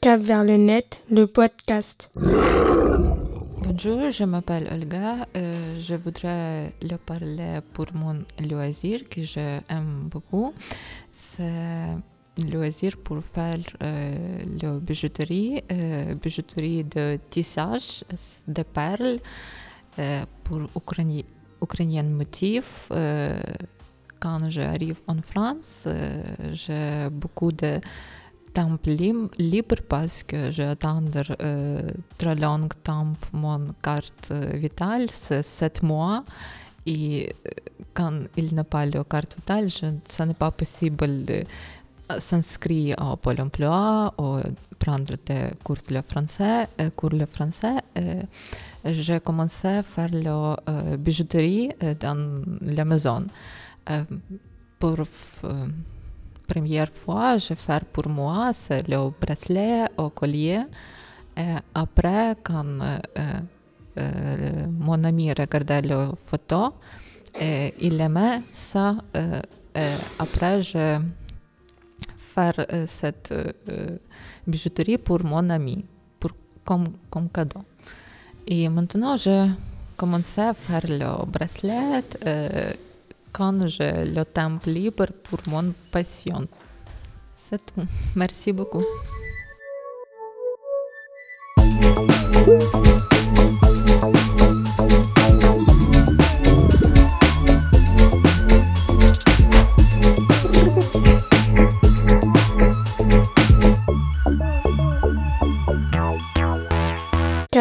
Cap vers le net, le podcast. Bonjour, je m'appelle Olga. Euh, je voudrais le parler pour mon loisir que j'aime beaucoup. C'est loisir pour faire euh, la bijouterie, euh, bijouterie de tissage de perles euh, pour ukraini- ukrainiens motifs. Euh, quand j'arrive en France, euh, j'ai beaucoup de temps libre parce que j'attends très long temps mon carte vitale, c'est 7 mois. Et quand il n'a pas la carte vitale, je, ça n'est pas possible de s'inscrire au Pôle emploi ou prendre des cours de français. euh, cours de français. Euh, j'ai commencé à faire la euh, bijouterie euh, dans la maison. Pour euh, première fois, je fais pour moi, le bracelet au collier. Et après, quand mon ami regardait la photo, il aimait ça. après, je faire euh, cette euh, bijouterie pour mon ami, pour, comme, comme cadeau. Et maintenant, je commence à faire le bracelet euh, quand j'ai le temps libre pour mon passion. C'est tout. Merci beaucoup.